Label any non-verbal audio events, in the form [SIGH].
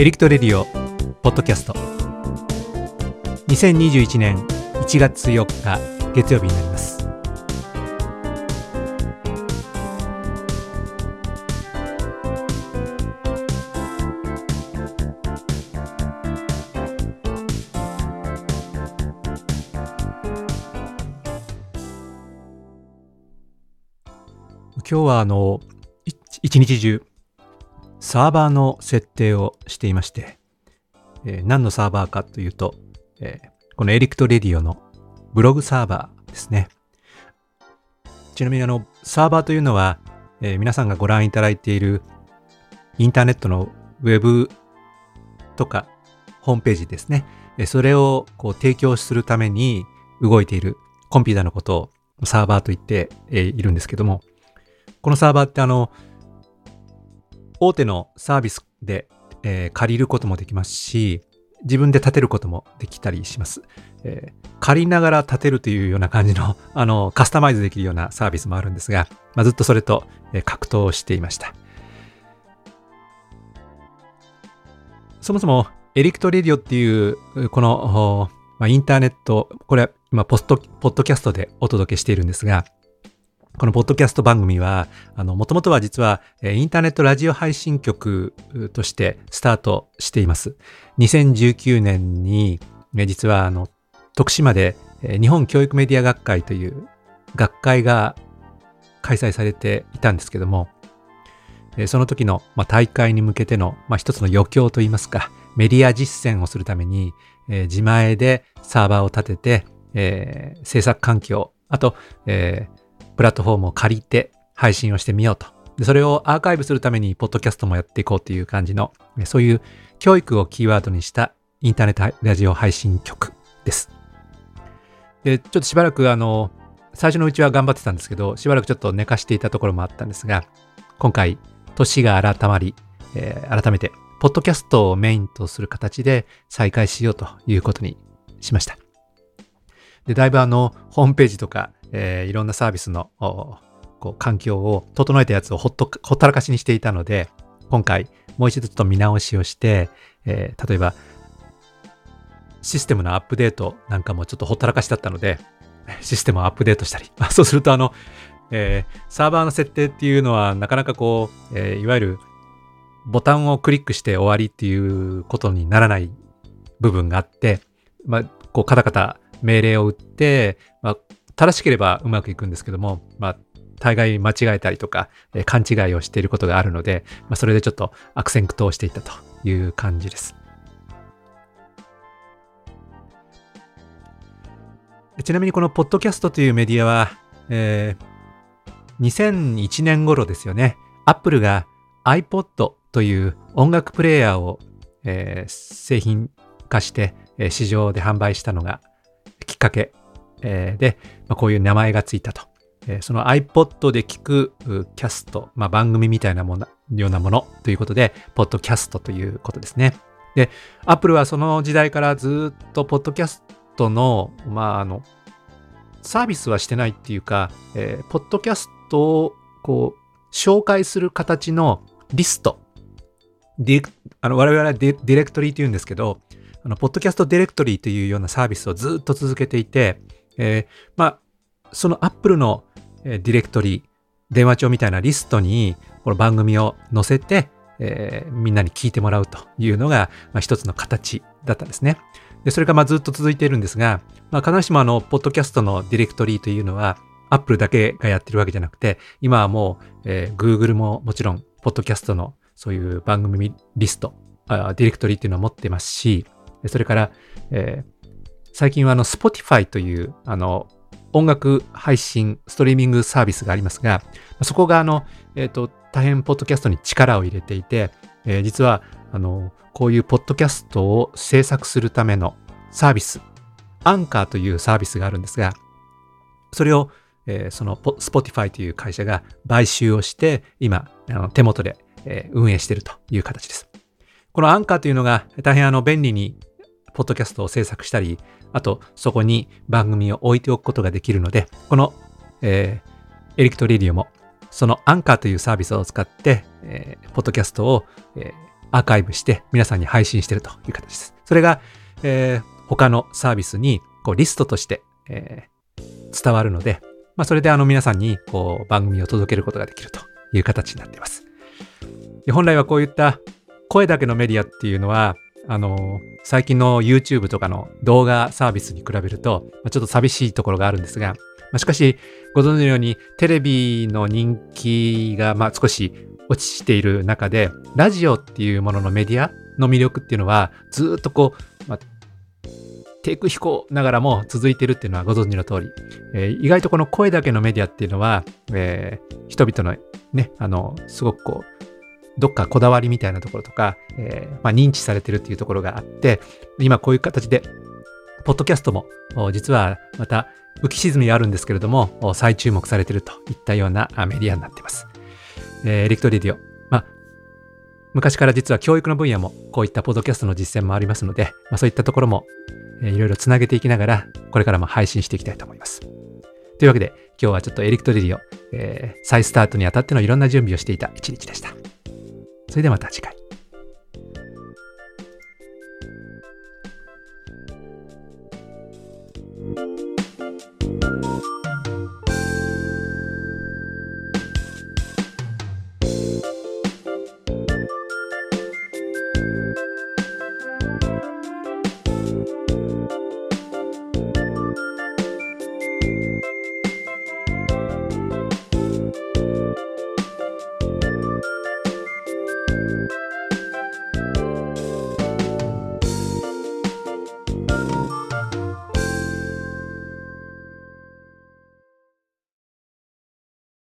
エリクトレディオポッドキャスト。2021年1月4日月曜日になります。今日はあの一日中サーバーの設定をしていまして、えー、何のサーバーかというと、えー、このエリクトレディオのブログサーバーですね。ちなみにあの、サーバーというのは、えー、皆さんがご覧いただいているインターネットのウェブとかホームページですね。それをこう提供するために動いているコンピューターのことをサーバーと言っているんですけども、このサーバーってあの、大手のサービスで、えー、借りることもできますし、自分で建てることもできたりします。えー、借りながら建てるというような感じの、[LAUGHS] あの、カスタマイズできるようなサービスもあるんですが、まあ、ずっとそれと、えー、格闘していました。そもそも、エリクトレディオっていう、この、まあ、インターネット、これは今ポスト、ポッドキャストでお届けしているんですが、このポッドキャスト番組は、あの、もともとは実は、インターネットラジオ配信局としてスタートしています。2019年に、実は、あの、徳島で日本教育メディア学会という学会が開催されていたんですけども、その時の、大会に向けての、まあ、一つの余興といいますか、メディア実践をするために、自前でサーバーを立てて、制作環境、あと、プラットフォームを借りて配信をしてみようと。でそれをアーカイブするために、ポッドキャストもやっていこうという感じの、そういう教育をキーワードにしたインターネットラジオ配信局です。で、ちょっとしばらくあの、最初のうちは頑張ってたんですけど、しばらくちょっと寝かしていたところもあったんですが、今回、年が改まり、えー、改めて、ポッドキャストをメインとする形で再開しようということにしました。で、だいぶあの、ホームページとか、えー、いろんなサービスのこう環境を整えたやつをほっとほったらかしにしていたので、今回もう一度ちょっと見直しをして、えー、例えばシステムのアップデートなんかもちょっとほったらかしだったので、システムをアップデートしたり、あ [LAUGHS] そうするとあの、えー、サーバーの設定っていうのはなかなかこう、えー、いわゆるボタンをクリックして終わりっていうことにならない部分があって、まあ、こうカタカタ命令を打って、まあ、正しければうまくいくんですけども、まあ、大概間違えたりとか、えー、勘違いをしていることがあるので、まあ、それでちょっと悪戦苦闘していたという感じです。ちなみにこのポッドキャストというメディアは、えー、2001年頃ですよね。Apple が iPod という音楽プレイヤーを、えー、製品化して、えー、市場で販売したのがっかけえー、で、まあ、こういう名前がついたと。えー、その iPod で聞くキャスト、まあ、番組みたいなもの、ようなものということで、ポッドキャストということですね。で、Apple はその時代からずっとポッドキャストの、まあ、あの、サービスはしてないっていうか、えー、ポッドキャストをこう、紹介する形のリスト。ディあの我々はディレクトリーというんですけど、あの、ポッドキャストディレクトリーというようなサービスをずっと続けていて、えー、まあ、その Apple のディレクトリー電話帳みたいなリストにこの番組を載せて、えー、みんなに聞いてもらうというのが、まあ、一つの形だったんですね。でそれがまあずっと続いているんですが、まあ、必ずしもあの、ポッドキャストのディレクトリーというのは、Apple だけがやってるわけじゃなくて、今はもう、えー、Google ももちろん、ポッドキャストのそういう番組リスト、ディレクトリっていうのを持ってますし、それから、えー、最近はあの Spotify というあの音楽配信、ストリーミングサービスがありますが、そこがあの、えっ、ー、と、大変ポッドキャストに力を入れていて、えー、実はあの、こういうポッドキャストを制作するためのサービス、アンカーというサービスがあるんですが、それを、えー、その Spotify という会社が買収をして、今、あの手元で、えー、運営しているという形です。このアンカーというのが大変あの便利にポッドキャストを制作したり、あとそこに番組を置いておくことができるので、この、えー、エリクトレディオもそのアンカーというサービスを使って、えー、ポッドキャストを、えー、アーカイブして皆さんに配信しているという形です。それが、えー、他のサービスにこうリストとして、えー、伝わるので、まあ、それであの皆さんにこう番組を届けることができるという形になっています。で本来はこういった声だけのメディアっていうのは、あの、最近の YouTube とかの動画サービスに比べると、ま、ちょっと寂しいところがあるんですが、ま、しかし、ご存知のように、テレビの人気が、まあ、少し落ちている中で、ラジオっていうもののメディアの魅力っていうのは、ずっとこう、まあ、低空飛行ながらも続いてるっていうのはご存知の通り、えー、意外とこの声だけのメディアっていうのは、えー、人々のね、あの、すごくこう、どっかこだわりみたいなところとか、えー、まあ、認知されてるっていうところがあって、今こういう形で、ポッドキャストも実はまた浮き沈みあるんですけれども、再注目されてるといったようなメディアになっています。えー、エレクトリディオ。ま、昔から実は教育の分野もこういったポッドキャストの実践もありますので、まあ、そういったところも、いろいろつなげていきながら、これからも配信していきたいと思います。というわけで、今日はちょっとエレクトリディオ、えー、再スタートにあたってのいろんな準備をしていた一日でした。それではまた次回。